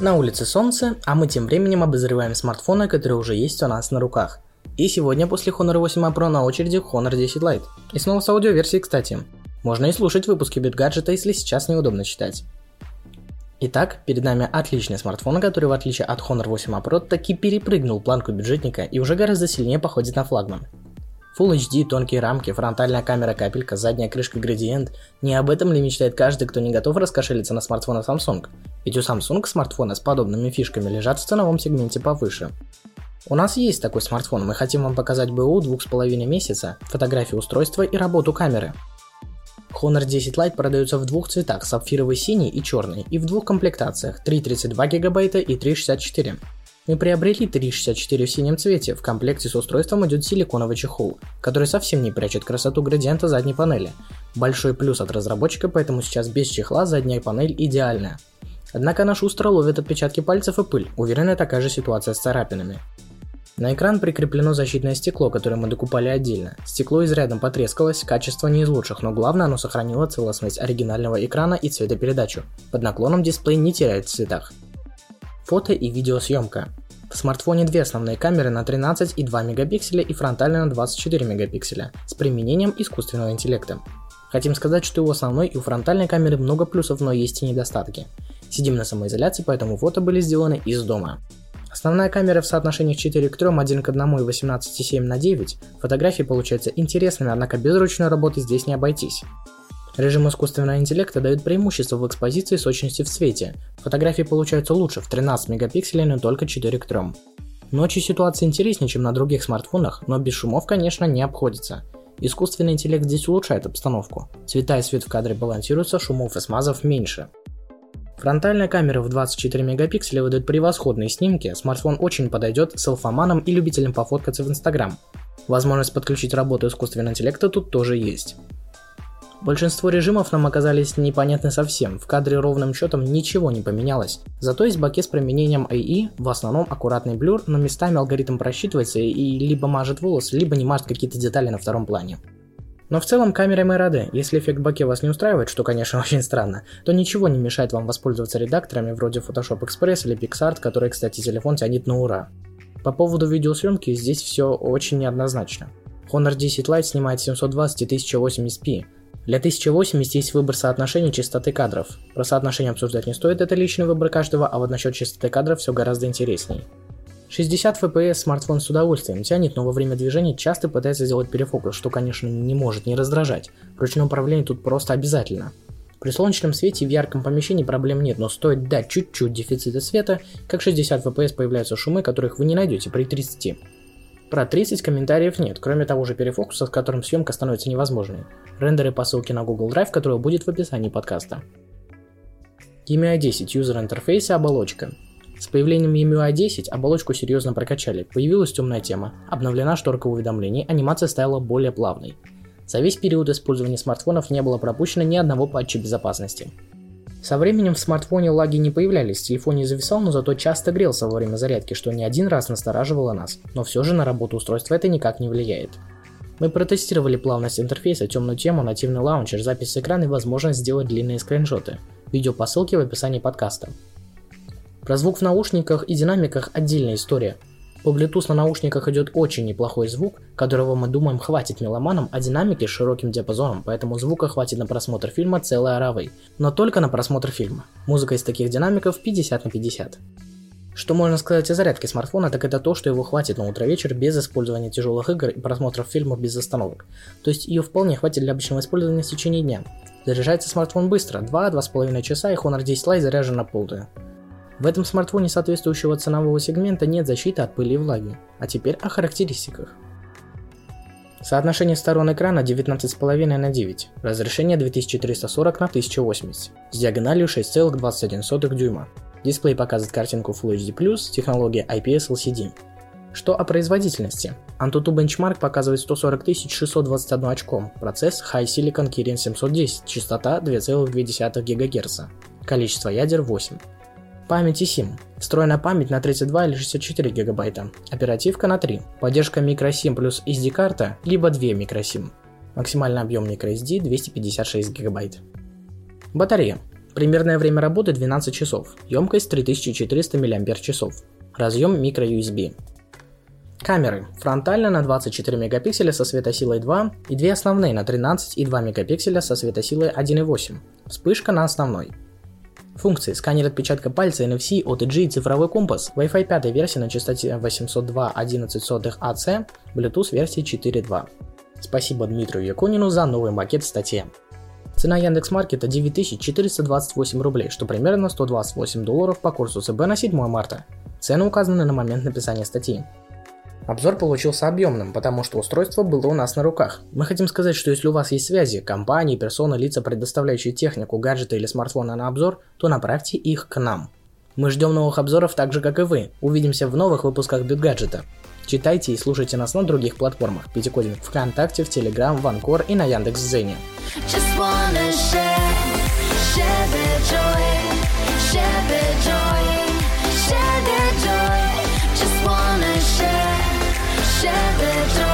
На улице солнце, а мы тем временем обозреваем смартфоны, которые уже есть у нас на руках. И сегодня после Honor 8 Pro на очереди Honor 10 Lite. И снова с аудиоверсией, кстати. Можно и слушать выпуски BitGadget, если сейчас неудобно читать. Итак, перед нами отличный смартфон, который в отличие от Honor 8 Pro таки перепрыгнул планку бюджетника и уже гораздо сильнее походит на флагман. Full HD, тонкие рамки, фронтальная камера капелька, задняя крышка градиент. Не об этом ли мечтает каждый, кто не готов раскошелиться на смартфоны Samsung? Ведь у Samsung смартфоны с подобными фишками лежат в ценовом сегменте повыше. У нас есть такой смартфон, мы хотим вам показать БУ 2,5 месяца, фотографии устройства и работу камеры. Honor 10 Lite продается в двух цветах, сапфировый синий и черный, и в двух комплектациях, 332 гигабайта и 364. Мы приобрели 364 в синем цвете, в комплекте с устройством идет силиконовый чехол, который совсем не прячет красоту градиента задней панели. Большой плюс от разработчика, поэтому сейчас без чехла задняя панель идеальная. Однако наш устро ловит отпечатки пальцев и пыль, уверена такая же ситуация с царапинами. На экран прикреплено защитное стекло, которое мы докупали отдельно. Стекло изрядно потрескалось, качество не из лучших, но главное оно сохранило целостность оригинального экрана и цветопередачу. Под наклоном дисплей не теряет в цветах. Фото и видеосъемка. В смартфоне две основные камеры на 13,2 мегапикселя и фронтальная на 24 мегапикселя с применением искусственного интеллекта. Хотим сказать, что у основной и у фронтальной камеры много плюсов, но есть и недостатки. Сидим на самоизоляции, поэтому фото были сделаны из дома. Основная камера в соотношениях 4 к 3, 1 к 1 и 18,7 на 9. Фотографии получаются интересными, однако без ручной работы здесь не обойтись. Режим искусственного интеллекта дает преимущество в экспозиции сочности в цвете. Фотографии получаются лучше в 13 мегапикселей, но только 4 к 3. Ночью ситуация интереснее, чем на других смартфонах, но без шумов, конечно, не обходится. Искусственный интеллект здесь улучшает обстановку. Цвета и свет в кадре балансируются, шумов и смазов меньше. Фронтальная камера в 24 мегапикселя выдает превосходные снимки, смартфон очень подойдет селфоманам и любителям пофоткаться в Инстаграм. Возможность подключить работу искусственного интеллекта тут тоже есть. Большинство режимов нам оказались непонятны совсем, в кадре ровным счетом ничего не поменялось. Зато есть баки с применением AI, в основном аккуратный блюр, но местами алгоритм просчитывается и либо мажет волосы, либо не мажет какие-то детали на втором плане. Но в целом камерой мы рады. Если эффект баке вас не устраивает, что, конечно, очень странно, то ничего не мешает вам воспользоваться редакторами вроде Photoshop Express или PixArt, который, кстати, телефон тянет на ура. По поводу видеосъемки здесь все очень неоднозначно. Honor 10 Lite снимает 720 и 1080p, для 1080 есть выбор соотношения частоты кадров. Про соотношение обсуждать не стоит, это личный выбор каждого, а вот насчет частоты кадров все гораздо интересней. 60 FPS смартфон с удовольствием тянет, но во время движения часто пытается сделать перефокус, что, конечно, не может не раздражать. Ручное управление тут просто обязательно. При солнечном свете в ярком помещении проблем нет, но стоит дать чуть-чуть дефицита света, как 60 FPS появляются шумы, которых вы не найдете при 30. Про 30 комментариев нет, кроме того же перефокуса, с которым съемка становится невозможной. Рендеры по ссылке на Google Drive, которая будет в описании подкаста. EMUI 10 User Interface и оболочка. С появлением EMUI 10 оболочку серьезно прокачали, появилась темная тема, обновлена шторка уведомлений, анимация стала более плавной. За весь период использования смартфонов не было пропущено ни одного патча безопасности. Со временем в смартфоне лаги не появлялись, телефон не зависал, но зато часто грелся во время зарядки, что не один раз настораживало нас, но все же на работу устройства это никак не влияет. Мы протестировали плавность интерфейса, темную тему, нативный лаунчер, запись с экрана и возможность сделать длинные скриншоты. Видео по ссылке в описании подкаста. Про звук в наушниках и динамиках отдельная история. По Bluetooth на наушниках идет очень неплохой звук, которого мы думаем хватит меломанам, а динамики с широким диапазоном, поэтому звука хватит на просмотр фильма целой оравой. Но только на просмотр фильма. Музыка из таких динамиков 50 на 50. Что можно сказать о зарядке смартфона, так это то, что его хватит на утро-вечер без использования тяжелых игр и просмотров фильмов без остановок. То есть ее вполне хватит для обычного использования в течение дня. Заряжается смартфон быстро, 2-2,5 часа и Honor 10 Lite заряжен на полную. В этом смартфоне соответствующего ценового сегмента нет защиты от пыли и влаги. А теперь о характеристиках. Соотношение сторон экрана 19,5 на 9, разрешение 2340 на 1080, с диагональю 6,21 дюйма. Дисплей показывает картинку Full HD+, технология IPS LCD. Что о производительности? Antutu Benchmark показывает 140 621 очко, процесс High Silicon Kirin 710, частота 2,2 ГГц, количество ядер 8. Память eSIM. Встроенная память на 32 или 64 гигабайта. Оперативка на 3. Поддержка microSIM плюс SD-карта, либо 2 microSIM. Максимальный объем microSD 256 гигабайт. Батарея. Примерное время работы 12 часов, емкость 3400 мАч, разъем microUSB. Камеры. Фронтально на 24 мегапикселя со светосилой 2 и две основные на 13 и 2 мегапикселя со светосилой 1.8. Вспышка на основной. Функции. Сканер отпечатка пальца, NFC, OTG и цифровой компас. Wi-Fi 5 версии на частоте 802.11 AC, Bluetooth версии 4.2. Спасибо Дмитрию Якунину за новый макет в статье. Цена Яндекс.Маркета 9428 рублей, что примерно 128 долларов по курсу ЦБ на 7 марта. Цены указаны на момент написания статьи. Обзор получился объемным, потому что устройство было у нас на руках. Мы хотим сказать, что если у вас есть связи, компании, персоны, лица, предоставляющие технику, гаджеты или смартфоны на обзор, то направьте их к нам. Мы ждем новых обзоров так же, как и вы. Увидимся в новых выпусках Битгаджета. Читайте и слушайте нас на других платформах. Пятикодинг ВКонтакте, в Телеграм, в Анкор и на Яндекс.Зене. Just wanna share share de.